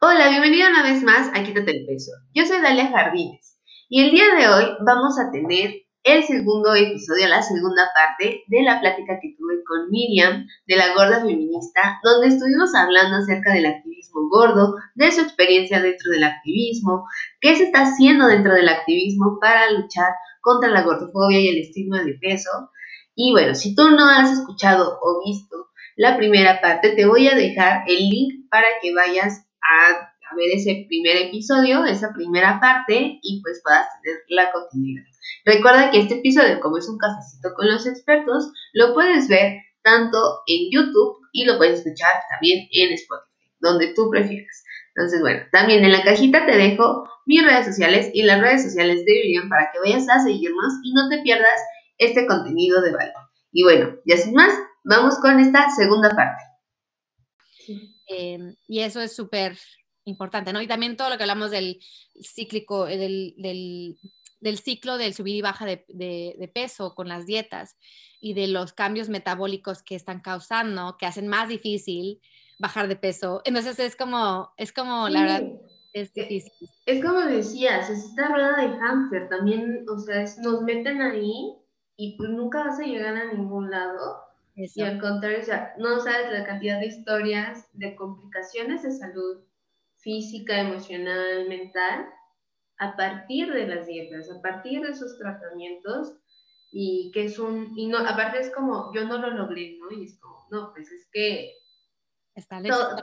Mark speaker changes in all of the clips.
Speaker 1: Hola, bienvenido una vez más a Quítate el Peso. Yo soy Dalia Jardines y el día de hoy vamos a tener el segundo episodio, la segunda parte de la plática que tuve con Miriam de la Gorda Feminista, donde estuvimos hablando acerca del activismo gordo, de su experiencia dentro del activismo, qué se está haciendo dentro del activismo para luchar contra la gordofobia y el estigma de peso. Y bueno, si tú no has escuchado o visto la primera parte, te voy a dejar el link para que vayas a, ver ese primer episodio, esa primera parte y pues puedas tener la continuidad. Recuerda que este episodio, como es un cafecito con los expertos, lo puedes ver tanto en YouTube y lo puedes escuchar también en Spotify, donde tú prefieras. Entonces, bueno, también en la cajita te dejo mis redes sociales y las redes sociales de Vivian para que vayas a seguirnos y no te pierdas este contenido de valor. Y bueno, ya sin más, vamos con esta segunda parte.
Speaker 2: Em, y eso es súper importante, ¿no? Y también todo lo que hablamos del cíclico, eh, del, ciclo del subir y baja de, peso con las dietas y de los cambios metabólicos que están causando, que hacen más difícil bajar de peso. Entonces es como, es como, la verdad, es
Speaker 1: eh,
Speaker 2: difícil.
Speaker 1: Es como decías, es esta rueda de hamster, también, o sea, nos meten ahí y pues nunca vas a llegar a ningún lado. Y al contrario, o sea, no sabes la cantidad de historias de complicaciones de salud física, emocional, mental, a partir de las dietas, a partir de esos tratamientos, y que es un, y no, aparte es como, yo no lo logré, ¿no? Y es como, no, pues es que todos,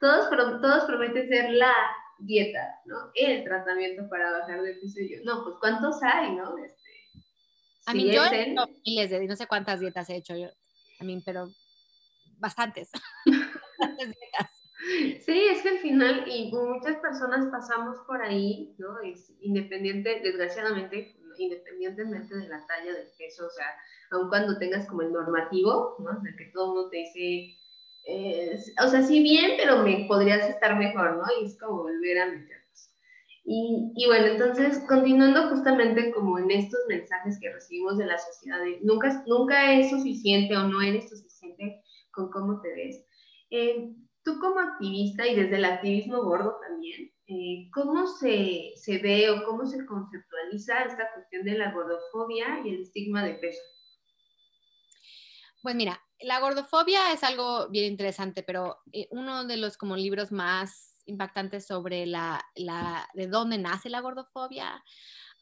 Speaker 1: todos, todos prometen ser la dieta, ¿no? El tratamiento para bajar de peso. Y yo, no, pues ¿cuántos hay, no? Este,
Speaker 2: a mí yo no, miles de, no sé cuántas dietas he hecho yo, mí, pero bastantes.
Speaker 1: Sí, es que al final, y muchas personas pasamos por ahí, ¿no? Es independiente, desgraciadamente, independientemente de la talla del peso, o sea, aun cuando tengas como el normativo, ¿no? O que todo mundo te dice, eh, o sea, sí bien, pero me podrías estar mejor, ¿no? Y es como volver a meter y, bueno, entonces, continuando justamente como en estos mensajes que recibimos de la sociedad, de nunca, nunca es suficiente o no eres suficiente con cómo te ves. Eh, tú como activista y desde el activismo gordo también, eh, ¿cómo se, se, ve o cómo se conceptualiza esta cuestión de la gordofobia y el estigma de peso?
Speaker 2: Pues mira, la gordofobia es algo bien interesante, pero eh, uno de los como libros más impactante sobre la, de dónde nace la gordofobia,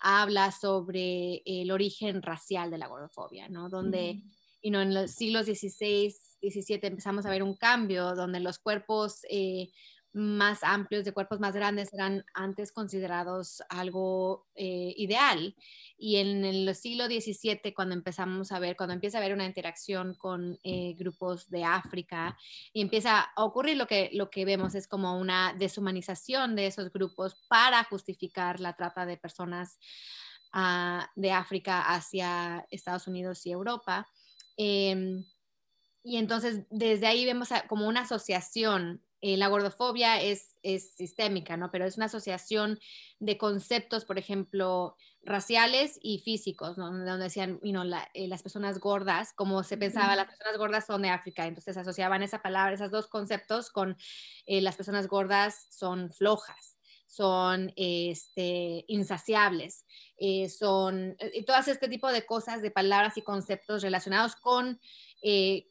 Speaker 2: habla sobre el origen racial de la gordofobia, ¿no? Donde en los siglos XVI, XVII empezamos a ver un cambio donde los cuerpos eh, más amplios, de cuerpos más grandes, eran antes considerados algo eh, ideal. Y en el siglo XVII, cuando empezamos a ver, cuando empieza a haber una interacción con eh, grupos de África y empieza a ocurrir lo que, lo que vemos es como una deshumanización de esos grupos para justificar la trata de personas ah, de África hacia Estados Unidos y Europa. Em, y entonces desde ahí vemos como una asociación eh, la gordofobia es, es, sistémica, ¿no? Pero es una asociación de conceptos, por ejemplo, raciales y físicos, ¿no? Donde decían, you eh, las personas gordas, como se pensaba, las personas gordas son de África, entonces asociaban esa palabra, esos dos conceptos con eh, las personas gordas son flojas son este, insaciables, son y todo este tipo de cosas, de palabras y conceptos relacionados con,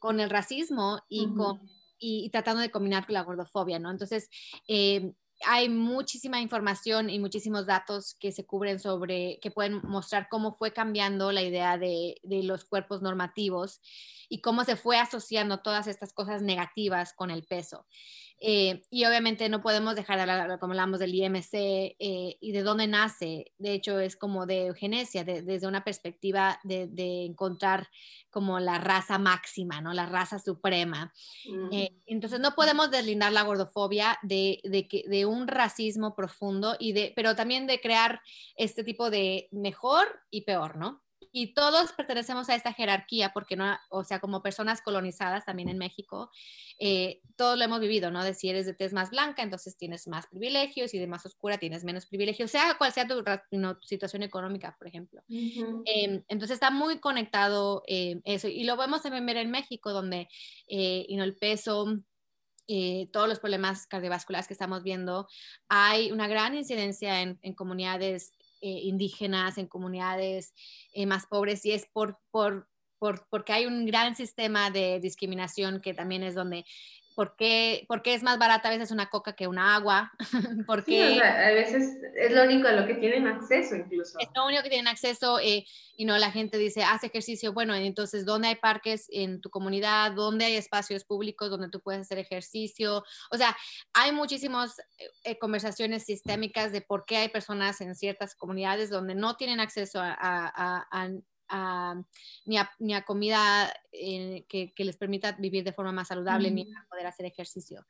Speaker 2: con el racismo y con y, tratando de combinar con la gordofobia, ¿no? Entonces, eh, hay muchísima información y muchísimos datos que se cubren sobre, que pueden mostrar cómo fue cambiando la idea de, de, los cuerpos normativos y cómo se fue asociando todas estas cosas negativas con el peso. Eh, y obviamente no podemos dejar de hablar, como hablamos del IMC eh, y de dónde nace. De hecho, es como de eugenesia, desde una perspectiva de, encontrar como la raza máxima, ¿no? La raza suprema. Eh, entonces, no podemos deslindar la gordofobia de, de, de, un racismo profundo, y de, pero también de crear este tipo de mejor y peor, ¿no? Y todos pertenecemos a esta jerarquía porque no, o sea, como personas colonizadas también en México, eh, todos lo hemos vivido, ¿no? De si eres de tez más blanca, entonces tienes más privilegios y de más oscura tienes menos privilegios, sea cual sea tu, situación económica, por ejemplo. Em, entonces está muy conectado eh, eso y lo vemos también ver en México, donde eh, el peso eh, todos los problemas cardiovasculares que estamos viendo, hay una gran incidencia en, comunidades eh, indígenas, en comunidades eh, más pobres, y es por, por, por, porque hay un gran sistema de discriminación que también es donde ¿Por qué, es más barata a veces una coca que una agua?
Speaker 1: porque a veces es lo único a lo que tienen acceso incluso.
Speaker 2: Es lo único que tienen acceso eh, y no la gente dice, haz ejercicio. Bueno, entonces, ¿dónde hay parques en tu comunidad? ¿Dónde hay espacios públicos donde tú puedes hacer ejercicio? O sea, hay muchísimas eh, conversaciones sistémicas de por qué hay personas en ciertas comunidades donde no tienen acceso a ni, a, comida eh, que, les permita vivir de forma más saludable, ni a poder hacer ejercicio.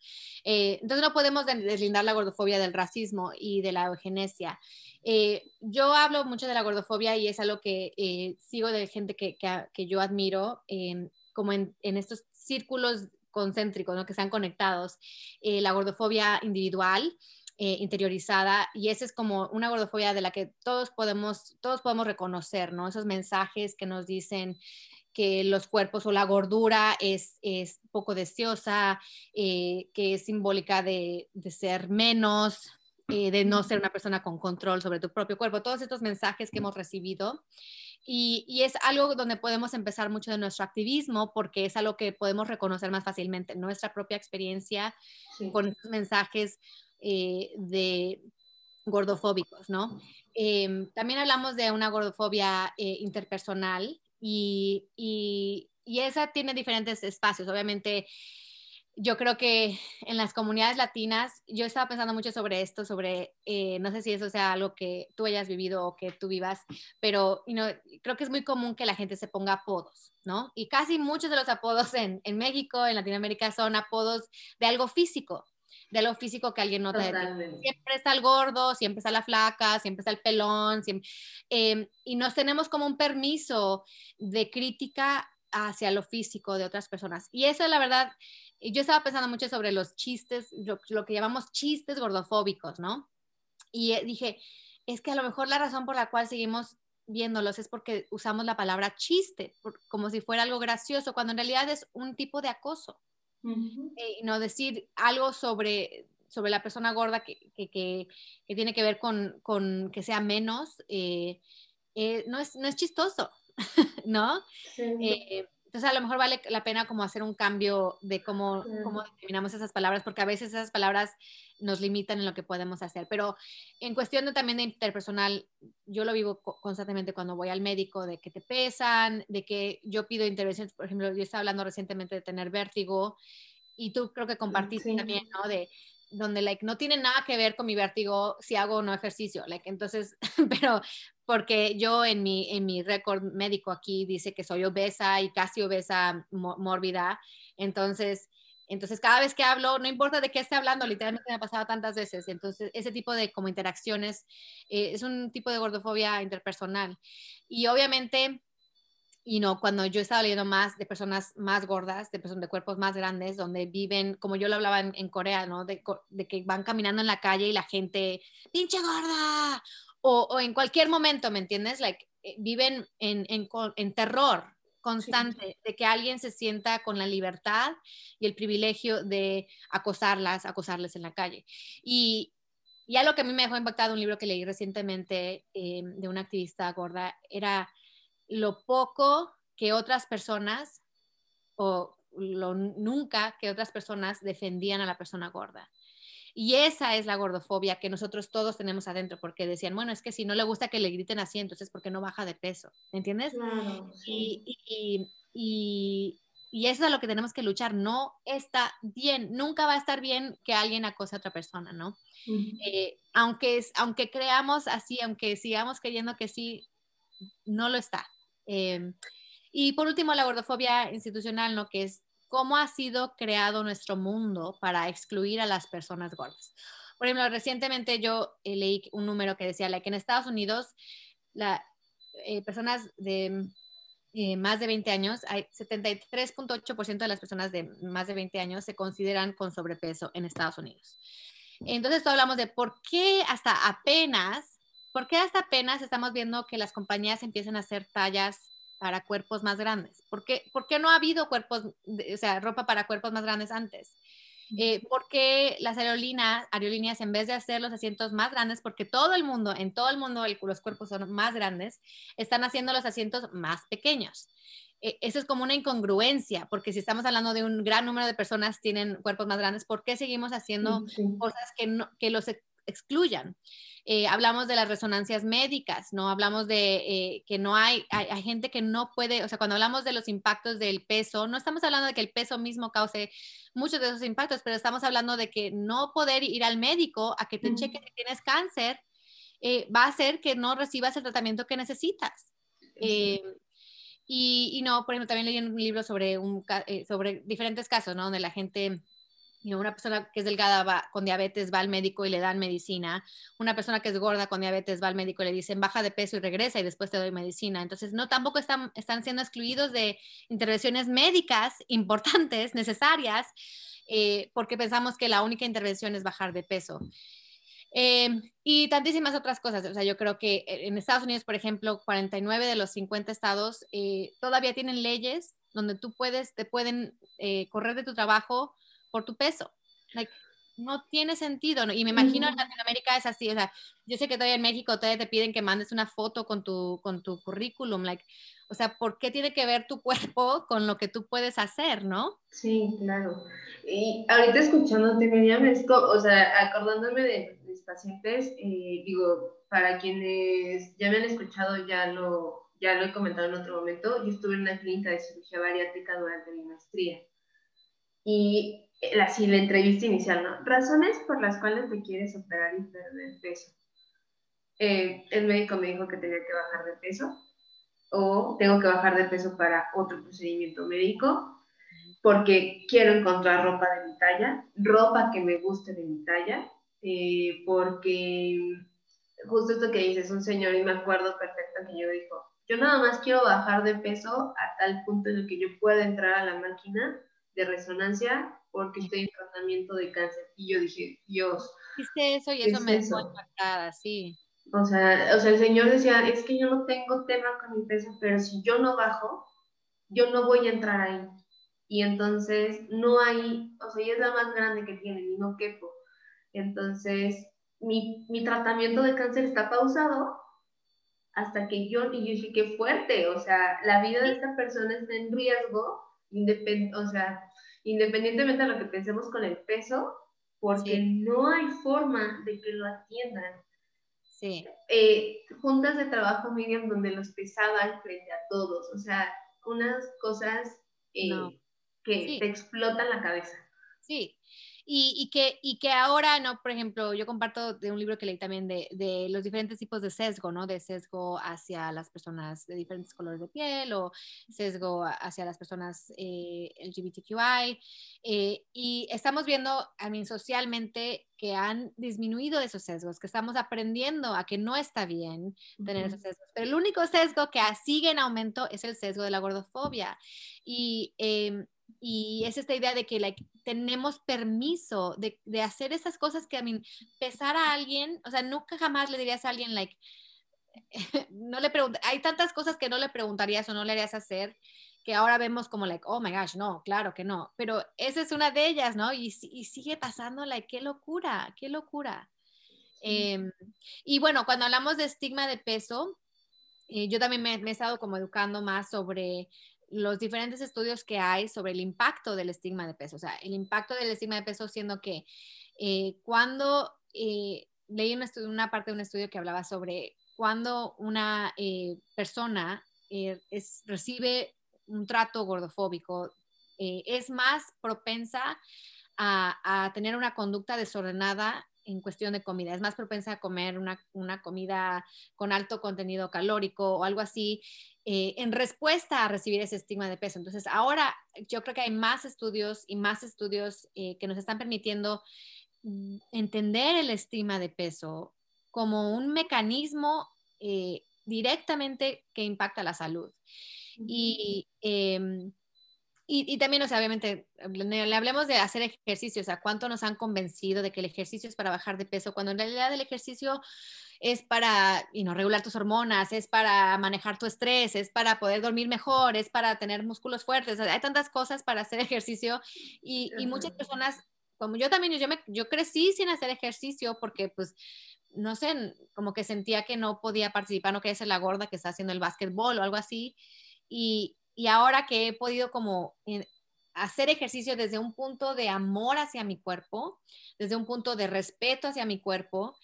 Speaker 2: Eh, entonces no podemos deslindar la gordofobia del racismo y de la eugenesia. Eh, yo hablo mucho de la gordofobia y es algo que sigo de gente que, que, yo admiro, como en, en estos círculos concéntricos, ¿no? que están conectados, la gordofobia individual, eh, interiorizada y esa es como una gordofobia de la que todos podemos, todos podemos reconocer, ¿no? Esos mensajes que nos dicen que los cuerpos o la gordura es, es poco deseosa, eh, que es simbólica de, de ser menos, eh, de no ser una persona con control sobre tu propio cuerpo, todos estos mensajes que hemos recibido. Y, y, es algo donde podemos empezar mucho de nuestro activismo porque es algo que podemos reconocer más fácilmente, nuestra propia experiencia con estos mensajes eh, de gordofóbicos, ¿no? Em, también hablamos de una gordofobia eh, interpersonal y, y, esa tiene diferentes espacios. Obviamente, yo creo que en las comunidades latinas, yo estaba pensando mucho sobre esto, sobre, eh, no sé si eso sea algo que tú hayas vivido o que tú vivas, pero creo que es muy común que la gente se ponga apodos, ¿no? Y casi muchos de los apodos en, en México, en Latinoamérica, son apodos de algo físico, de lo físico que alguien nota. Siempre está el gordo, siempre está la flaca, siempre está el pelón, em, y nos tenemos como un permiso de crítica hacia lo físico de otras personas. Y eso, la verdad, yo estaba pensando mucho sobre los chistes, lo, que llamamos chistes gordofóbicos, ¿no? Y eh, dije, es que a lo mejor la razón por la cual seguimos viéndolos es porque usamos la palabra chiste, como si fuera algo gracioso, cuando en realidad es un tipo de acoso. Eh, no decir algo sobre, sobre la persona gorda que, que, que, tiene que ver con, con que sea menos, eh, eh, no, es, no es chistoso, ¿no? Entonces a lo mejor vale la pena como hacer un cambio de cómo, cómo determinamos esas palabras, porque a veces esas palabras nos limitan en lo que podemos hacer. Pero en cuestión de, también de interpersonal, yo lo vivo constantemente cuando voy al médico, de que te pesan, de que yo pido intervenciones, por ejemplo, yo estaba hablando recientemente de tener vértigo y tú creo que compartiste también, ¿no? De donde, like, no tiene nada que ver con mi vértigo si hago o no ejercicio, like, entonces, pero porque yo en mi, en mi récord médico aquí dice que soy obesa y casi obesa mórbida, entonces entonces, cada vez que hablo, no importa de qué esté hablando, literalmente me ha pasado tantas veces. Entonces, ese tipo de como interacciones eh, es un tipo de gordofobia interpersonal. Y obviamente, y no, cuando yo estaba leyendo más de personas más gordas, de personas de cuerpos más grandes, donde viven, como yo lo hablaba en, Corea, ¿no? De, que van caminando en la calle y la gente, pinche gorda, o, en cualquier momento, ¿me entiendes? Like, eh, viven en, en, en terror, constante de que alguien se sienta con la libertad y el privilegio de acosarlas, acosarles en la calle. Y, y algo que a mí me dejó impactado, un libro que leí recientemente eh, de una activista gorda, era lo poco que otras personas o lo nunca que otras personas defendían a la persona gorda. Y esa es la gordofobia que nosotros todos tenemos adentro, porque decían, bueno, es que si no le gusta que le griten así, entonces ¿por qué no baja de peso? ¿Me entiendes? y, y, y, y, eso es a lo que tenemos que luchar. No está bien, nunca va a estar bien que alguien acose a otra persona, ¿no? Eh, aunque, aunque creamos así, aunque sigamos creyendo que sí, no lo está. Em, y por último, la gordofobia institucional, ¿no? Que es cómo ha sido creado nuestro mundo para excluir a las personas gordas. Por ejemplo, recientemente yo eh, leí un número que decía que en Estados Unidos las eh, personas de eh, más de 20 años, hay 73.8% de las personas de más de 20 años se consideran con sobrepeso en Estados Unidos. Entonces, hablamos de por qué hasta apenas, por qué hasta apenas estamos viendo que las compañías empiezan a hacer tallas para cuerpos más grandes? ¿Por qué, no ha habido cuerpos, o sea, ropa para cuerpos más grandes antes? Eh, ¿Por qué las aerolíneas, aerolíneas, en vez de hacer los asientos más grandes, porque todo el mundo, en todo el mundo los cuerpos son más grandes, están haciendo los asientos más pequeños? Eh, eso es como una incongruencia, porque si estamos hablando de un gran número de personas tienen cuerpos más grandes, ¿por qué seguimos haciendo cosas que, no, que los excluyan? Eh, hablamos de las resonancias médicas, ¿no? Hablamos de eh, que no hay, hay, gente que no puede, o sea, cuando hablamos de los impactos del peso, no estamos hablando de que el peso mismo cause muchos de esos impactos, pero estamos hablando de que no poder ir al médico a que te cheque si tienes cáncer va a hacer que no recibas el tratamiento que necesitas. Y, no, por ejemplo, también leí un libro sobre, un, eh, sobre diferentes casos, ¿no? Donde la gente, una persona que es delgada va, con diabetes va al médico y le dan medicina. Una persona que es gorda con diabetes va al médico y le dicen baja de peso y regresa y después te doy medicina. Entonces, no, tampoco están, están siendo excluidos de intervenciones médicas importantes, necesarias, eh, porque pensamos que la única intervención es bajar de peso. Em, y tantísimas otras cosas. O sea, yo creo que en Estados Unidos, por ejemplo, 49 de los 50 estados eh, todavía tienen leyes donde tú puedes, te pueden eh, correr de tu trabajo por tu peso. no tiene sentido. Y me imagino en Latinoamérica es así. O sea, yo sé que todavía en México todavía te piden que mandes una foto con tu, con tu currículum. Like, o sea, ¿por qué tiene que ver tu cuerpo con lo que tú puedes hacer, no?
Speaker 1: Sí, claro. Y ahorita escuchándote, Miriam, o sea, acordándome de mis pacientes, eh, digo, para quienes ya me han escuchado, ya lo, ya lo he comentado en otro momento, yo estuve en una clínica de cirugía bariátrica durante mi maestría. Y así la entrevista inicial, ¿no? Razones por las cuales te quieres operar y perder peso. Eh, el médico me dijo que tenía que bajar de peso o tengo que bajar de peso para otro procedimiento médico porque quiero encontrar ropa de mi talla, ropa que me guste de mi talla, eh, porque justo esto que dices, un señor, y me acuerdo perfecto que yo dijo, yo nada más quiero bajar de peso a tal punto en el que yo pueda entrar a la máquina de resonancia porque estoy en tratamiento de cáncer. Y yo dije, Dios.
Speaker 2: Viste eso y eso me dejó impactada, sí.
Speaker 1: O sea, o sea, el Señor decía, es que yo no tengo tema con mi peso, pero si yo no bajo, yo no voy a entrar ahí. Y entonces no hay, o sea, ella es la más grande que tiene y no quepo. Entonces, mi, mi tratamiento de cáncer está pausado hasta que yo, y yo dije, qué fuerte, o sea, la vida de esta persona está en riesgo, independ, o sea, independientemente de lo que pensemos con el peso, porque no hay forma de que lo atiendan.
Speaker 2: Sí.
Speaker 1: Eh, juntas de trabajo, Miriam, donde los pesaban frente a todos, o sea, unas cosas eh, que te explotan la cabeza.
Speaker 2: Sí, y, que, y que ahora, ¿no? Por ejemplo, yo comparto de un libro que leí también de, de, los diferentes tipos de sesgo, ¿no? De sesgo hacia las personas de diferentes colores de piel o sesgo hacia las personas eh, LGBTQI. Eh, y estamos viendo, a mí, socialmente que han disminuido esos sesgos, que estamos aprendiendo a que no está bien tener esos sesgos. Pero el único sesgo que sigue en aumento es el sesgo de la gordofobia. Y em, y es esta idea de que like, tenemos permiso de, de, hacer esas cosas que a mí, pesar a alguien, o sea, nunca jamás le dirías a alguien, like, no le hay tantas cosas que no le preguntarías o no le harías hacer que ahora vemos como, like, oh my gosh, no, claro que no, pero esa es una de ellas, ¿no? Y, y sigue pasando, like, qué locura, qué locura. Em, y bueno, cuando hablamos de estigma de peso, eh, yo también me, me, he estado como educando más sobre los diferentes estudios que hay sobre el impacto del estigma de peso. O sea, el impacto del estigma de peso siendo que eh, cuando eh, leí una, parte de un estudio que hablaba sobre cuando una eh, persona recibe un trato gordofóbico, es más propensa a, tener una conducta desordenada en cuestión de comida. Es más propensa a comer una, una, comida con alto contenido calórico o algo así. Eh, en respuesta a recibir ese estigma de peso. Entonces, ahora yo creo que hay más estudios y más estudios eh, que nos están permitiendo mm, entender el estigma de peso como un mecanismo eh, directamente que impacta la salud. Em, y, y, también, o sea, obviamente, le hablemos de hacer ejercicio, o sea, cuánto nos han convencido de que el ejercicio es para bajar de peso, cuando en realidad el ejercicio es para y no regular tus hormonas, es para manejar tu estrés, es para poder dormir mejor, es para tener músculos fuertes. hay tantas cosas para hacer ejercicio y, muchas personas como yo también, yo, me, yo crecí sin hacer ejercicio porque pues no sé, como que sentía que no podía participar, no quería ser la gorda que está haciendo el básquetbol o algo así. Y, y ahora que he podido como hacer ejercicio desde un punto de amor hacia mi cuerpo, desde un punto de respeto hacia mi cuerpo,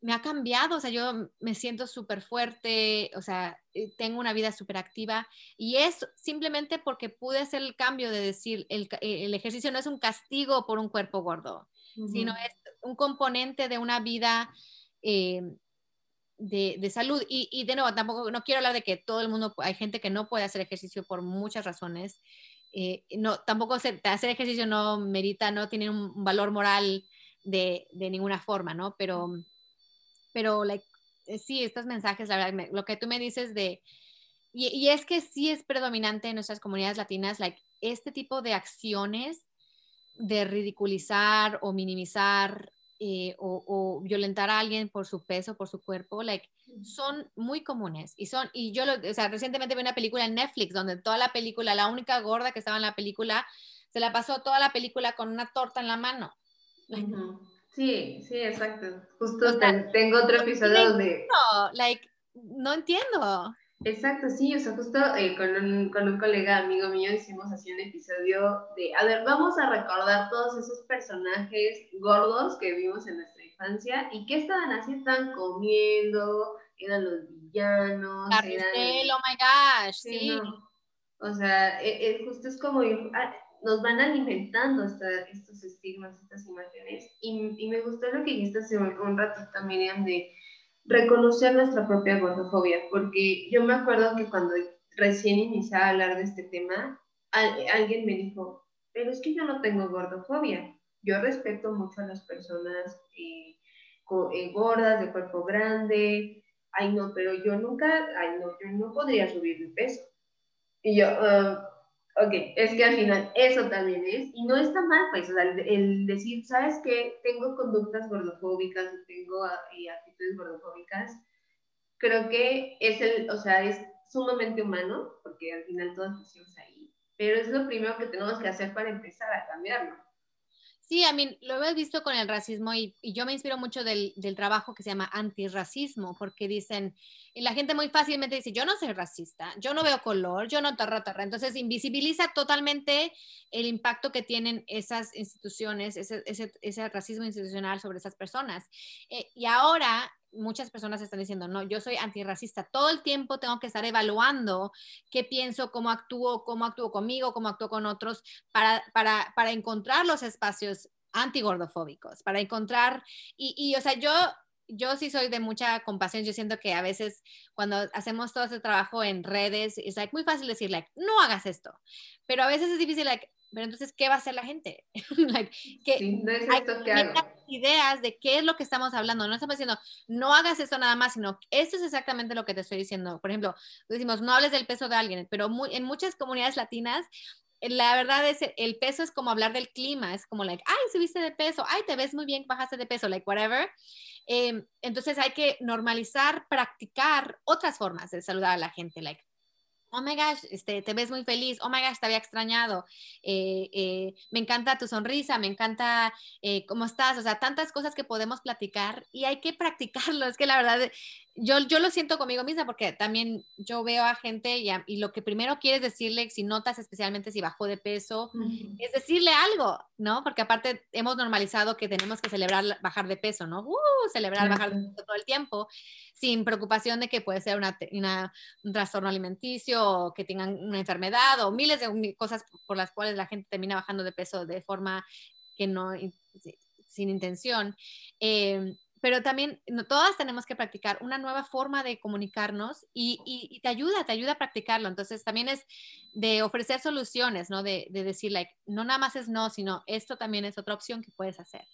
Speaker 2: me ha cambiado, o sea, yo me siento súper fuerte, o sea, eh, tengo una vida súper activa y es simplemente porque pude hacer el cambio de decir, el, el ejercicio no es un castigo por un cuerpo gordo, sino es un componente de una vida eh, de, de, salud. Y, y, de nuevo, tampoco, no quiero hablar de que todo el mundo, hay gente que no puede hacer ejercicio por muchas razones. Eh, no, tampoco hacer, hacer ejercicio no merita, no tiene un valor moral de, de ninguna forma, ¿no? Pero pero like, eh, sí, estos mensajes, la verdad, lo que tú me dices de, y, y, es que sí es predominante en nuestras comunidades latinas, like, este tipo de acciones de ridiculizar o minimizar eh, o, o, violentar a alguien por su peso, por su cuerpo, like, son muy comunes. Y son, y yo, lo, o sea, recientemente vi una película en Netflix donde toda la película, la única gorda que estaba en la película, se la pasó toda la película con una torta en la mano.
Speaker 1: Sí, sí, exacto. Justo o sea, tengo otro episodio donde...
Speaker 2: No, like, no entiendo.
Speaker 1: Exacto, sí, o sea, justo eh, con, un, con un colega amigo mío hicimos así un episodio de, a ver, vamos a recordar todos esos personajes gordos que vimos en nuestra infancia y qué estaban así, estaban comiendo, eran los villanos.
Speaker 2: Carrusel, oh my gosh, sí. sí.
Speaker 1: No. O sea, e, e, justo es como, nos van alimentando esta, estos estigmas, estas imágenes. Y, y, me gustó lo que dijiste hace un, un ratito, Miriam, de reconocer nuestra propia gordofobia, porque yo me acuerdo que cuando recién iniciaba a hablar de este tema, al, alguien me dijo, pero es que yo no tengo gordofobia. Yo respeto mucho a las personas eh, eh, gordas, de cuerpo grande. Ay, no, pero yo nunca, ay, no, yo no podría subir de peso. Y yo, uh, Ok, es que al final eso también es, y no está mal, pues, o sea, el, decir, ¿sabes qué? Tengo conductas gordofóbicas, tengo y actitudes gordofóbicas, creo que es el, o sea, es sumamente humano, porque al final todos nacimos ahí, pero es lo primero que tenemos que hacer para empezar a cambiarlo.
Speaker 2: Sí, a mí lo he visto con el racismo y, y yo me inspiro mucho del, del, trabajo que se llama antirracismo, porque dicen, y la gente muy fácilmente dice, yo no soy racista, yo no veo color, yo no tarra, tarra. Entonces invisibiliza totalmente el impacto que tienen esas instituciones, ese, ese, ese racismo institucional sobre esas personas. Eh, y ahora muchas personas están diciendo, no, yo soy antirracista, todo el tiempo tengo que estar evaluando qué pienso, cómo actúo, cómo actúo conmigo, cómo actúo con otros, para, para, para encontrar los espacios antigordofóbicos, para encontrar, y, y, o sea, yo, yo sí soy de mucha compasión, yo siento que a veces cuando hacemos todo ese trabajo en redes, es like, muy fácil decir, like, no hagas esto, pero a veces es difícil, like, pero entonces, ¿qué va a hacer la gente? like, que
Speaker 1: sí, no es esto que hago.
Speaker 2: Ideas de qué es lo que estamos hablando. No estamos diciendo, no hagas esto nada más, sino esto es exactamente lo que te estoy diciendo. Por ejemplo, decimos, no hables del peso de alguien, pero muy, en muchas comunidades latinas, la verdad es, el peso es como hablar del clima, es como, like, ay, subiste de peso, ay, te ves muy bien, bajaste de peso, like, whatever. Eh, entonces hay que normalizar, practicar otras formas de saludar a la gente, like, oh my gosh, este, te ves muy feliz, oh my gosh, te había extrañado, eh, eh, me encanta tu sonrisa, me encanta eh, cómo estás, o sea, tantas cosas que podemos platicar y hay que practicarlo, es que la verdad, yo, yo lo siento conmigo misma porque también yo veo a gente y, a, y lo que primero quieres decirle, si notas especialmente si bajó de peso, uh -huh. es decirle algo, ¿no? Porque aparte hemos normalizado que tenemos que celebrar bajar de peso, ¿no? Uh, celebrar uh -huh. bajar de peso todo el tiempo sin preocupación de que puede ser una, una, un trastorno alimenticio o que tengan una enfermedad o miles de cosas por las cuales la gente termina bajando de peso de forma que no, sin intención. Eh, pero también no, todas tenemos que practicar una nueva forma de comunicarnos y, y, y, te ayuda, te ayuda a practicarlo. Entonces también es de ofrecer soluciones, ¿no? De, de decir, like, no nada más es no, sino esto también es otra opción que puedes hacer.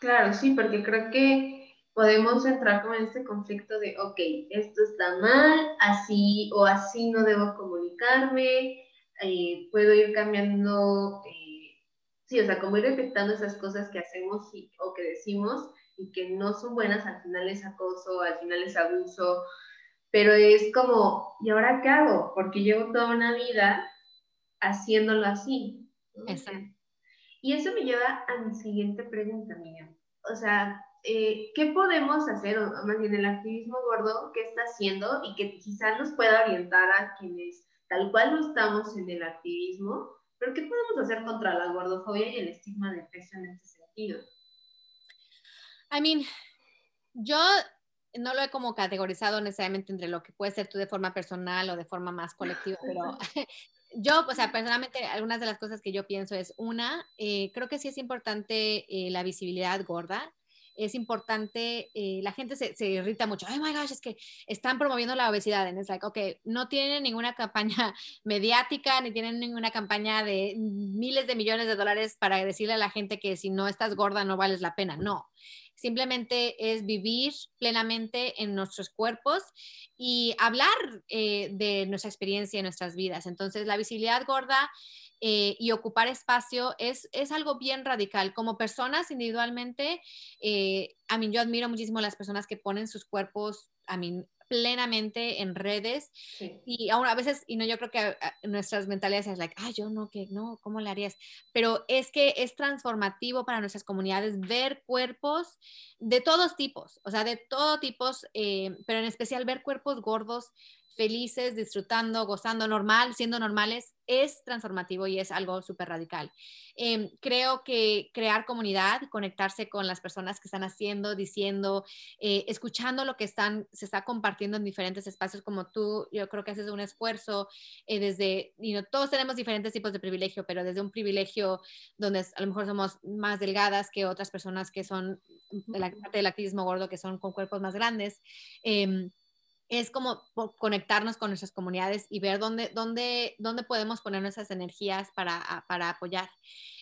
Speaker 1: Claro, sí, porque creo que podemos entrar como en este conflicto de, ok, esto está mal, así o así no debo comunicarme, eh, puedo ir cambiando, eh, sí, o sea, como ir detectando esas cosas que hacemos y, o que decimos y que no son buenas, al final es acoso, al final es abuso, pero es como, ¿y ahora qué hago? Porque llevo toda una vida haciéndolo así.
Speaker 2: ¿no? Exacto.
Speaker 1: Y eso me lleva a mi siguiente pregunta, Miriam. O sea, eh, ¿qué podemos hacer, o más bien el activismo gordo, qué está haciendo y que quizás nos pueda orientar a quienes tal cual no estamos en el activismo, pero qué podemos hacer contra la gordofobia y el estigma de peso en este sentido?
Speaker 2: I mean, yo no lo he como categorizado necesariamente entre lo que puede ser tú de forma personal o de forma más colectiva, pero yo, o sea, personalmente, algunas de las cosas que yo pienso es, una, eh, creo que sí es importante eh, la visibilidad gorda. Es importante, eh, la gente se, se, irrita mucho. Oh my gosh, es que están promoviendo la obesidad. En es like, ok, no tienen ninguna campaña mediática ni tienen ninguna campaña de miles de millones de dólares para decirle a la gente que si no estás gorda no vales la pena. No simplemente es vivir plenamente en nuestros cuerpos y hablar eh, de nuestra experiencia en nuestras vidas. Entonces, la visibilidad gorda eh, y ocupar espacio es, es, algo bien radical. Como personas individualmente, eh, a mí yo admiro muchísimo las personas que ponen sus cuerpos, a mí plenamente en redes y aún a veces, y no, yo creo que nuestras mentalidades es like, ah, yo no, que no, ¿cómo le harías? Pero es que es transformativo para nuestras comunidades ver cuerpos de todos tipos, o sea, de todo tipos, eh, pero en especial ver cuerpos gordos felices, disfrutando, gozando normal, siendo normales, es transformativo y es algo súper radical. Em, creo que crear comunidad, conectarse con las personas que están haciendo, diciendo, eh, escuchando lo que están, se está compartiendo en diferentes espacios como tú, yo creo que haces un esfuerzo eh, desde, you todos tenemos diferentes tipos de privilegio, pero desde un privilegio donde a lo mejor somos más delgadas que otras personas que son de la parte del activismo gordo, que son con cuerpos más grandes. Es como conectarnos con nuestras comunidades y ver dónde, dónde, dónde podemos poner nuestras energías para, para apoyar.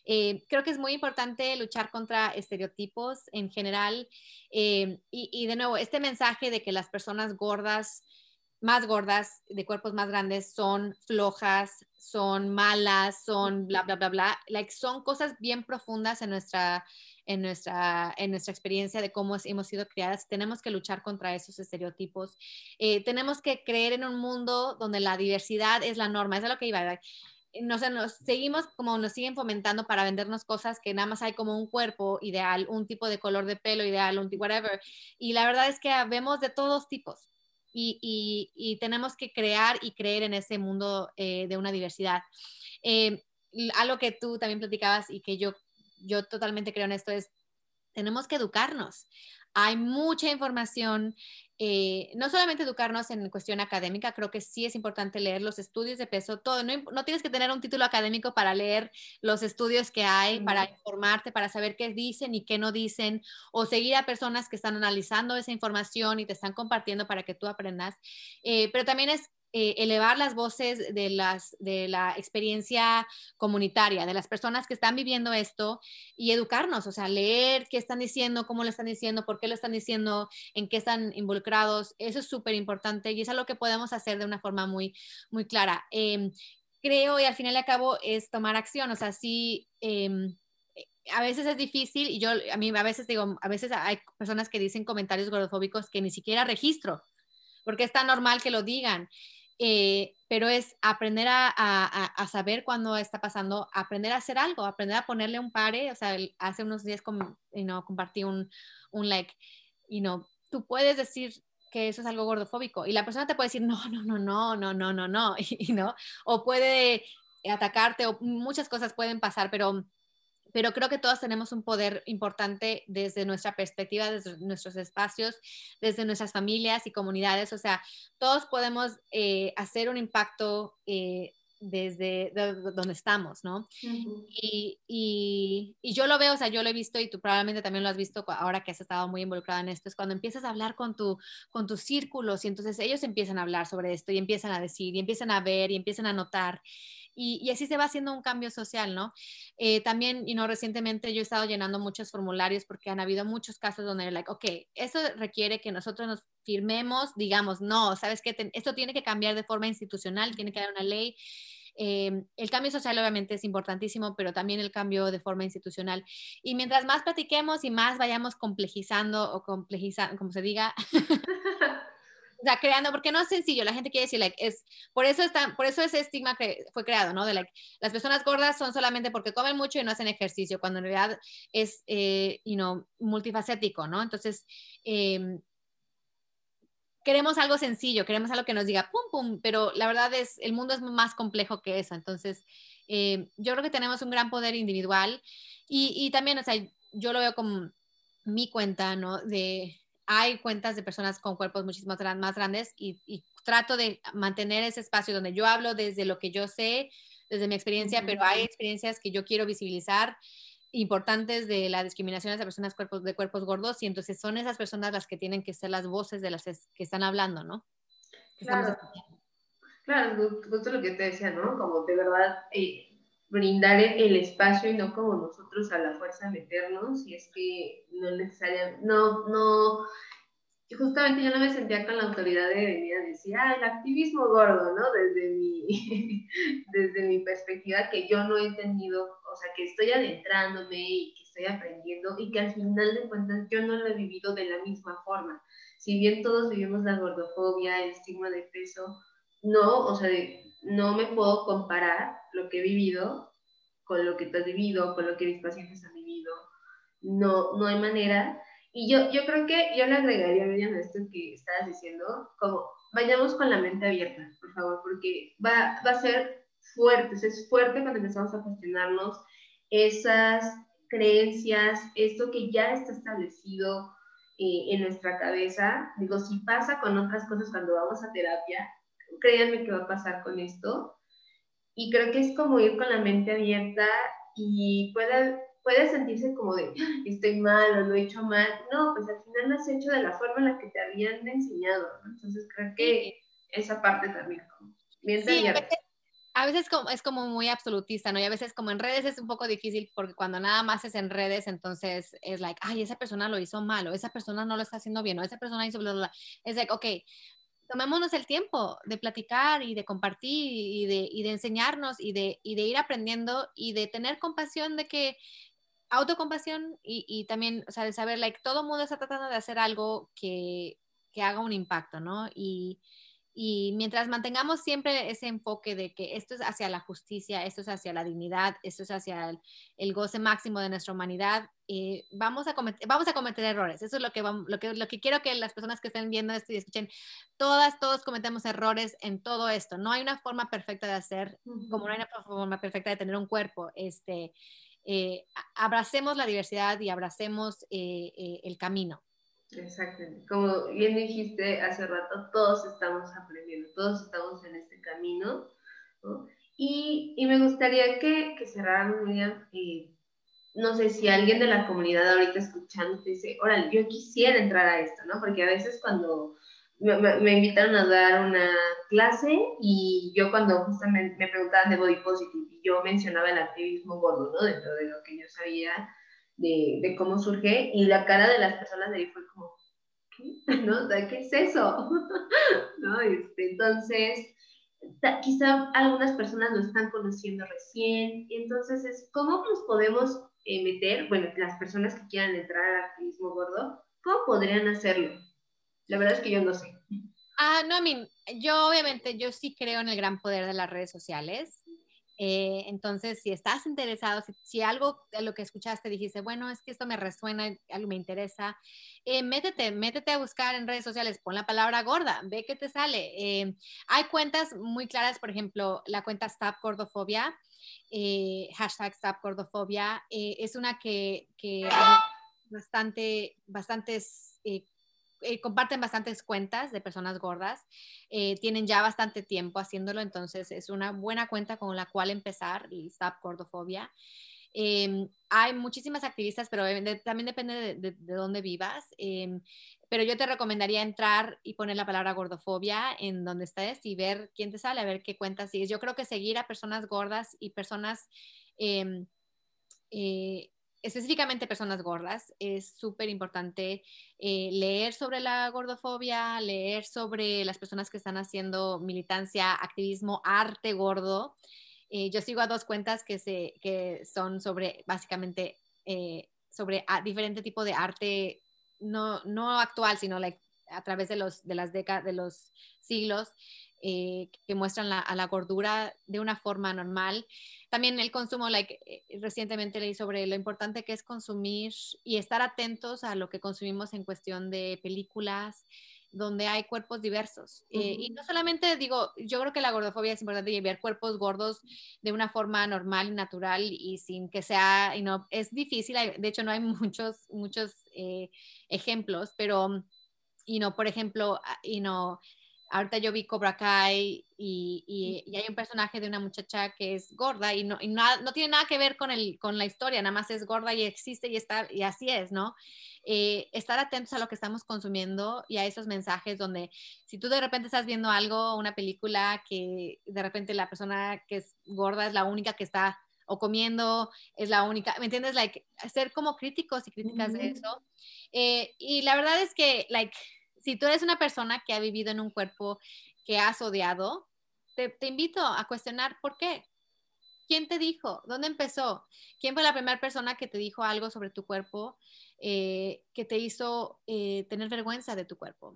Speaker 2: Eh, creo que es muy importante luchar contra estereotipos en general eh, y, y, de nuevo, este mensaje de que las personas gordas, más gordas, de cuerpos más grandes, son flojas, son malas, son bla, bla, bla, bla, like, son cosas bien profundas en nuestra en nuestra, en nuestra experiencia de cómo hemos sido criadas. Tenemos que luchar contra esos estereotipos. Eh, tenemos que creer en un mundo donde la diversidad es la norma. Eso es lo que iba a nos, nos seguimos como nos siguen fomentando para vendernos cosas que nada más hay como un cuerpo ideal, un tipo de color de pelo ideal, un whatever. Y la verdad es que vemos de todos tipos. Y, y, y tenemos que crear y creer en ese mundo eh, de una diversidad. Eh, algo que tú también platicabas y que yo yo totalmente creo en esto, es, tenemos que educarnos. Hay mucha información, eh, no solamente educarnos en cuestión académica, creo que sí es importante leer los estudios de peso, todo, no, no tienes que tener un título académico para leer los estudios que hay, para informarte, para saber qué dicen y qué no dicen, o seguir a personas que están analizando esa información y te están compartiendo para que tú aprendas. Eh, pero también es eh, elevar las voces de, la experiencia comunitaria, de las personas que están viviendo esto y educarnos, o sea, leer qué están diciendo, cómo lo están diciendo, por qué lo están diciendo, en qué están involucrados. Eso es súper importante y es algo que podemos hacer de una forma muy, muy clara. Em, creo y al final y al cabo es tomar acción, o sea, sí. Em, a veces es difícil y yo a mí a veces digo, a veces hay personas que dicen comentarios gordofóbicos que ni siquiera registro, porque es tan normal que lo digan. Eh, pero es aprender a, saber cuándo está pasando, aprender a hacer algo, aprender a ponerle un pare, o sea, hace unos días com, you compartí un, like, y no, tú puedes decir que eso es algo gordofóbico y la persona te puede decir no, no, no, no, no, no, no, no, y, no, o puede atacarte o muchas cosas pueden pasar, pero pero creo que todos tenemos un poder importante desde nuestra perspectiva, desde nuestros espacios, desde nuestras familias y comunidades. O sea, todos podemos eh, hacer un impacto eh, desde donde estamos, ¿no? y, y, y, yo lo veo, o sea, yo lo he visto y tú probablemente también lo has visto ahora que has estado muy involucrada en esto, es cuando empiezas a hablar con, tu, con tus círculos y entonces ellos empiezan a hablar sobre esto y empiezan a decir y empiezan a ver y empiezan a notar y, así se va haciendo un cambio social, ¿no? Eh, también, y no recientemente yo he estado llenando muchos formularios porque han habido muchos casos donde, like, ok, eso requiere que nosotros nos firmemos, digamos, no, sabes que esto tiene que cambiar de forma institucional, tiene que haber una ley. Eh, el cambio social obviamente es importantísimo, pero también el cambio de forma institucional. Y mientras más platiquemos y más vayamos complejizando o complejizando, como se diga, sea, creando, porque no es sencillo, la gente quiere decir, like, es, por eso está, por eso ese estigma que fue creado, ¿no? De las personas gordas son solamente porque comen mucho y no hacen ejercicio, cuando en realidad es, eh, you multifacético, ¿no? Entonces, eh, queremos algo sencillo, queremos algo que nos diga pum, pum, pero la verdad es, el mundo es más complejo que eso, entonces, eh, yo creo que tenemos un gran poder individual y, y también, o sea, yo lo veo como mi cuenta, ¿no? De hay cuentas de personas con cuerpos muchísimo más grandes y, trato de mantener ese espacio donde yo hablo desde lo que yo sé, desde mi experiencia, pero hay experiencias que yo quiero visibilizar importantes de la discriminación de personas cuerpos, de cuerpos gordos y entonces son esas personas las que tienen que ser las voces de las que están hablando, ¿no?
Speaker 1: claro, claro, justo lo que te decía, ¿no? Como de verdad eh, brindar el espacio y no como nosotros a la fuerza meternos, y es que no necesariamente, no, no, justamente yo no me sentía con la autoridad de venir a decir, ah, el activismo gordo, ¿no? Desde mi, desde mi perspectiva que yo no he tenido, o sea, que estoy adentrándome y que estoy aprendiendo y que al final de cuentas yo no lo he vivido de la misma forma. Si bien todos vivimos la gordofobia, el estigma de peso, no, o sea, no me puedo comparar lo que he vivido con lo que tú has vivido, con lo que mis pacientes han vivido. No, no hay manera. Y yo, yo creo que yo le agregaría, Miriam, a esto que estabas diciendo, como vayamos con la mente abierta, por favor, porque va, va a ser fuerte, es fuerte cuando empezamos a cuestionarnos esas creencias, esto que ya está establecido eh, en nuestra cabeza. Digo, si pasa con otras cosas cuando vamos a terapia, créanme que va a pasar con esto. Y creo que es como ir con la mente abierta y puede, puede sentirse como de, estoy mal o lo he hecho mal. No, pues al final lo has hecho de la forma en la que te habían enseñado. Entonces creo que esa parte también, como abierta.
Speaker 2: A veces, es como muy absolutista, ¿no? Y a veces como en redes es un poco difícil porque cuando nada más es en redes, entonces es like, ay, esa persona lo hizo mal, o esa persona no lo está haciendo bien, o esa persona hizo bla, bla, bla. Es like, ok, tomémonos el tiempo de platicar y de compartir y de, y de enseñarnos y de, y de, ir aprendiendo y de tener compasión de que autocompasión y, y también, o sea, de saber, like, todo mundo está tratando de hacer algo que, que haga un impacto, ¿no? Y, y mientras mantengamos siempre ese enfoque de que esto es hacia la justicia, esto es hacia la dignidad, esto es hacia el, goce máximo de nuestra humanidad, eh, vamos, a cometer, vamos a cometer errores. Eso es lo que, lo, que, lo que quiero que las personas que estén viendo esto y escuchen. Todas, todos cometemos errores en todo esto. No hay una forma perfecta de hacer, como no hay una forma perfecta de tener un cuerpo. Este, eh, abracemos la diversidad y abracemos eh, el camino.
Speaker 1: Exactamente. Como bien dijiste hace rato, todos estamos aprendiendo, todos estamos en este camino. ¿no? Y, y, me gustaría que, que cerráramos, Miriam, eh, no sé si alguien de la comunidad ahorita escuchando te dice, órale, yo quisiera entrar a esto, ¿no? Porque a veces cuando me, me, invitaron a dar una clase y yo cuando justamente me preguntaban de body positive y yo mencionaba el activismo gordo, ¿no? Dentro de lo que yo sabía, de, cómo surge y la cara de las personas de ahí fue como, ¿qué? ¿No? ¿Qué es eso? ¿No? Este, entonces, quizá algunas personas lo están conociendo recién, y entonces es cómo nos podemos eh, meter, bueno, las personas que quieran entrar al activismo gordo, ¿cómo podrían hacerlo? La verdad es que yo no sé.
Speaker 2: Ah, no, a mí, yo obviamente, yo sí creo en el gran poder de las redes sociales. Eh, entonces, si estás interesado, si, algo de lo que escuchaste dijiste, bueno, es que esto me resuena, algo me interesa, eh, métete, métete a buscar en redes sociales, pon la palabra gorda, ve qué te sale. Eh, hay cuentas muy claras, por ejemplo, la cuenta Stop Gordofobia, hashtag Stop es una que, que bastante, bastantes eh, comparten bastantes cuentas de personas gordas, eh, tienen ya bastante tiempo haciéndolo, entonces es una buena cuenta con la cual empezar, y Stop Gordofobia. Em, hay muchísimas activistas, pero también depende de, dónde vivas. Em, pero yo te recomendaría entrar y poner la palabra gordofobia en donde estés y ver quién te sale, a ver qué cuentas sigues. Yo creo que seguir a personas gordas y personas em, eh, específicamente personas gordas, es súper importante eh, leer sobre la gordofobia, leer sobre las personas que están haciendo militancia, activismo, arte gordo. Eh, yo sigo a dos cuentas que, se, que son sobre, básicamente, eh, sobre diferente tipo de arte, no, no actual, sino like, a través de, los, de las décadas, de los siglos, eh, que muestran a la gordura de una forma normal. También el consumo, like, eh, recientemente leí sobre lo importante que es consumir y estar atentos a lo que consumimos en cuestión de películas, donde hay cuerpos diversos. Eh, y no solamente digo, yo creo que la gordofobia es importante llevar cuerpos gordos de una forma normal y natural y sin que sea, y no, es difícil, de hecho no hay muchos, muchos ejemplos, pero, y no, por ejemplo, y no, ahorita yo vi Cobra Kai y, hay un personaje de una muchacha que es gorda y no, no, tiene nada que ver con, el, con la historia, nada más es gorda y existe y, está, y así es, ¿no? Eh, estar atentos a lo que estamos consumiendo y a esos mensajes donde si tú de repente estás viendo algo, una película que de repente la persona que es gorda es la única que está o comiendo es la única, ¿me entiendes? Like, ser como críticos y críticas de eso. Eh, y la verdad es que, like, si tú eres una persona que ha vivido en un cuerpo que has odiado, te, invito a cuestionar por qué. ¿Quién te dijo? ¿Dónde empezó? ¿Quién fue la primera persona que te dijo algo sobre tu cuerpo eh, que te hizo eh, tener vergüenza de tu cuerpo?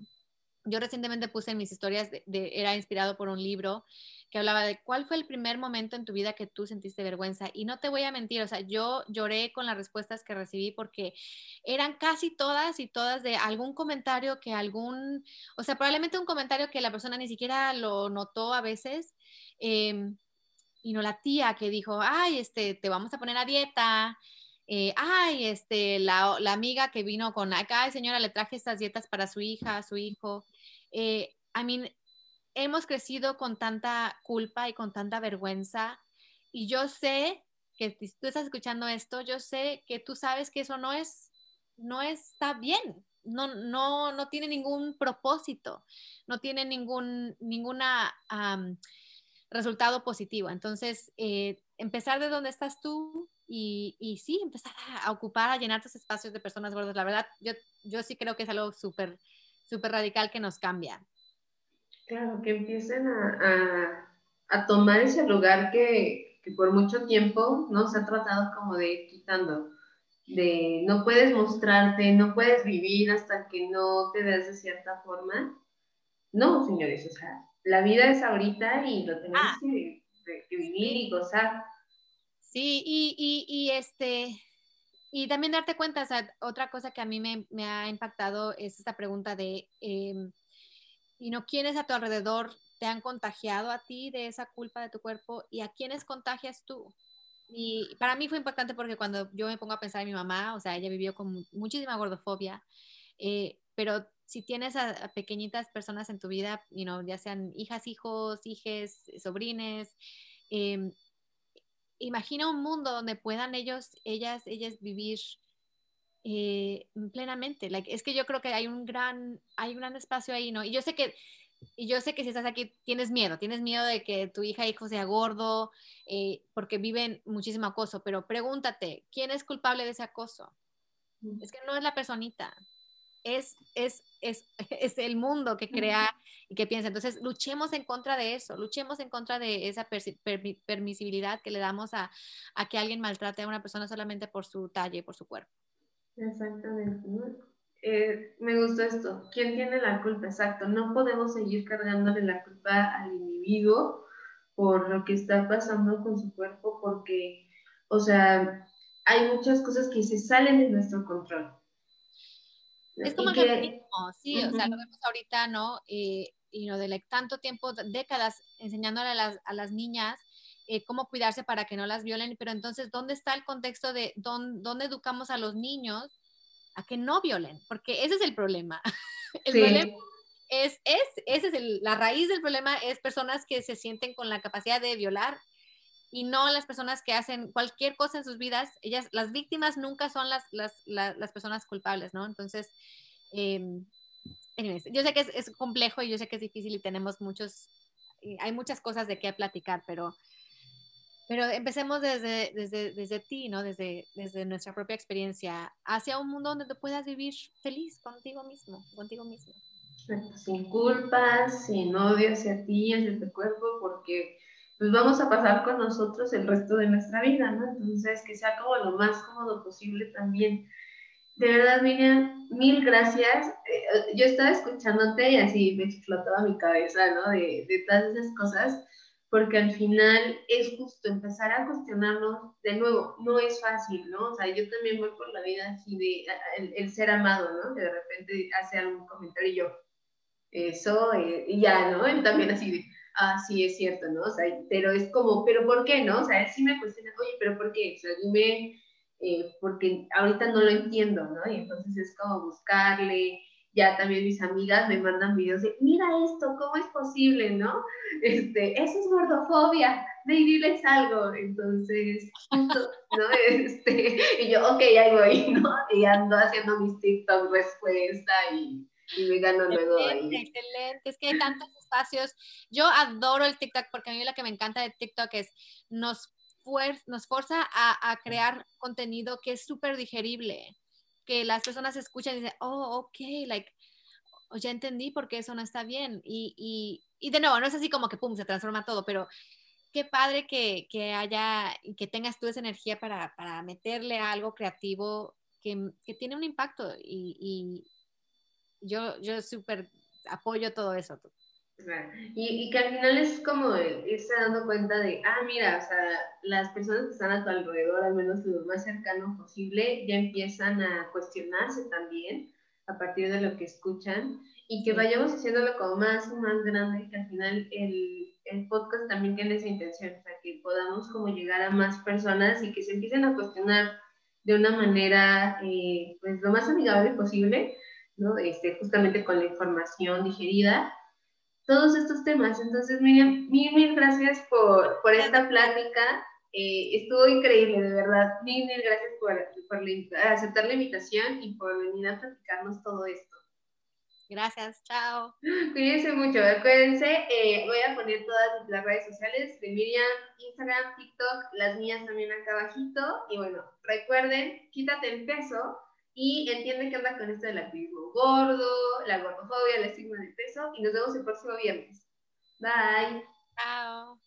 Speaker 2: Yo recientemente puse en mis historias, era inspirado por un libro que hablaba de cuál fue el primer momento en tu vida que tú sentiste vergüenza. Y no te voy a mentir, o sea, yo lloré con las respuestas que recibí porque eran casi todas y todas de algún comentario que algún, o sea, probablemente un comentario que la persona ni siquiera lo notó a veces. Em, y no la tía que dijo, ay, este, te vamos a poner a dieta. Eh, ay, este, la, amiga que vino con acá, señora, le traje estas dietas para su hija, su hijo. Eh, I mean, hemos crecido con tanta culpa y con tanta vergüenza. Y yo sé que si tú estás escuchando esto, yo sé que tú sabes que eso no es, no está bien. No, no, no tiene ningún propósito, no tiene ningún ninguna, resultado positivo. Entonces, eh, empezar de donde estás tú y, y, sí, empezar a, ocupar, a llenar tus espacios de personas gordas. La verdad, yo, yo sí creo que es algo súper, súper radical que nos cambia.
Speaker 1: Claro, que empiecen a, tomar ese lugar que, por mucho tiempo ¿no? se ha tratado como de ir quitando, de no puedes mostrarte, no puedes vivir hasta que no te des de cierta forma. No, señores, o sea, la vida es ahorita y lo tenemos ah. que, vivir y gozar.
Speaker 2: Sí, y, y, este, y también darte cuenta, o sea, otra cosa que a mí me, ha impactado es esta pregunta de... Em, y no quiénes a tu alrededor te han contagiado a ti de esa culpa de tu cuerpo y a quiénes contagias tú. Y para mí fue importante porque cuando yo me pongo a pensar en mi mamá, o sea, ella vivió con muchísima gordofobia, eh, pero si tienes a, pequeñitas personas en tu vida, you know, ya sean hijas, hijos, hijes, sobrines, em, imagina un mundo donde puedan ellos, ellas, ellas vivir eh, plenamente. Like, es que yo creo que hay un gran, hay un gran espacio ahí, ¿no? Y yo sé que, y yo sé que si estás aquí tienes miedo, tienes miedo de que tu hija hijo sea gordo, eh, porque viven muchísimo acoso, pero pregúntate, ¿quién es culpable de ese acoso? Es que no es la personita, es, es, es, es el mundo que crea y que piensa. Entonces, luchemos en contra de eso, luchemos en contra de esa permisibilidad que le damos a, a que alguien maltrate a una persona solamente por su talle y por su cuerpo.
Speaker 1: Exactamente. Eh, me gustó esto. ¿Quién tiene la culpa? Exacto. No podemos seguir cargándole la culpa al individuo por lo que está pasando con su cuerpo, porque, o sea, hay muchas cosas que se salen de nuestro control.
Speaker 2: Es como el sí, o sea, lo vemos ahorita, ¿no? Eh, y no de tanto tiempo, décadas, enseñándole a las, a las niñas eh, cómo cuidarse para que no las violen, pero entonces, ¿dónde está el contexto de dónde, educamos a los niños a que no violen? Porque ese es el problema. el problema es, es, esa es la raíz del problema, es personas que se sienten con la capacidad de violar y no las personas que hacen cualquier cosa en sus vidas, ellas, las víctimas nunca son las, las, las, personas culpables, ¿no? Entonces, em, yo sé que es, es, complejo y yo sé que es difícil y tenemos muchos, hay muchas cosas de qué platicar, pero pero empecemos desde, desde, desde ti, ¿no? Desde, desde nuestra propia experiencia, hacia un mundo donde tú puedas vivir feliz contigo mismo, contigo mismo.
Speaker 1: Sin culpas, sin odio hacia ti, hacia tu cuerpo, porque pues vamos a pasar con nosotros el resto de nuestra vida, ¿no? Entonces, que sea como lo más cómodo posible también. De verdad, Miriam, mil gracias. Eh, yo estaba escuchándote y así me explotaba mi cabeza, ¿no? De, de todas esas cosas, porque al final es justo empezar a cuestionarnos de nuevo, no es fácil, ¿no? O sea, yo también voy por la vida así de el, ser amado, ¿no? Que de repente hace algún comentario y yo, eso, eh, y ya, ¿no? Y también así de, ah, sí, es cierto, ¿no? O sea, pero es como, ¿pero por qué, no? O sea, él sí me cuestiona, oye, ¿pero por qué? O sea, dime eh, porque ahorita no lo entiendo, ¿no? Y entonces es como buscarle, ya también mis amigas me mandan videos de, mira esto, ¿cómo es posible, no? Este, eso es gordofobia, de diles algo, entonces, ¿no? Este, y yo, ok, ahí voy, ¿no? Y ando haciendo mis TikTok respuesta y, y me gano luego ahí.
Speaker 2: Excelente, es que hay tantos espacios. Yo adoro el TikTok porque a mí lo que me encanta de TikTok es nos nos fuerza a, crear contenido que es súper digerible, que las personas escuchan y dicen, oh, ok, like, oh, ya entendí por qué eso no está bien. Y, y, de nuevo, no es así como que, pum, se transforma todo, pero qué padre que, que haya y que tengas tú esa energía para, para meterle algo creativo que, que, tiene un impacto. Y, y yo, yo súper apoyo todo eso.
Speaker 1: Y, que al final es como irse dando cuenta de, ah, mira, o sea, las personas que están a tu alrededor, al menos lo más cercano posible, ya empiezan a cuestionarse también a partir de lo que escuchan y que vayamos haciéndolo como más y más grande, que al final el, el podcast también tiene esa intención, o sea, que podamos como llegar a más personas y que se empiecen a cuestionar de una manera, eh, pues, lo más amigable posible, ¿no? Este, justamente con la información digerida todos estos temas. Entonces, Miriam, mil, mil gracias por, por esta plática. Eh, estuvo increíble, de verdad. Mil, mil gracias por, por aceptar la invitación y por venir a platicarnos todo esto.
Speaker 2: Gracias, chao.
Speaker 1: Cuídense mucho, acuérdense, eh, voy a poner todas las redes sociales de Miriam, Instagram, TikTok, las mías también acá abajito. Y bueno, recuerden, quítate el peso, y entiende qué anda con esto del activismo gordo, la gordofobia, el estigma del peso y nos vemos el próximo viernes. Bye.
Speaker 2: Chao.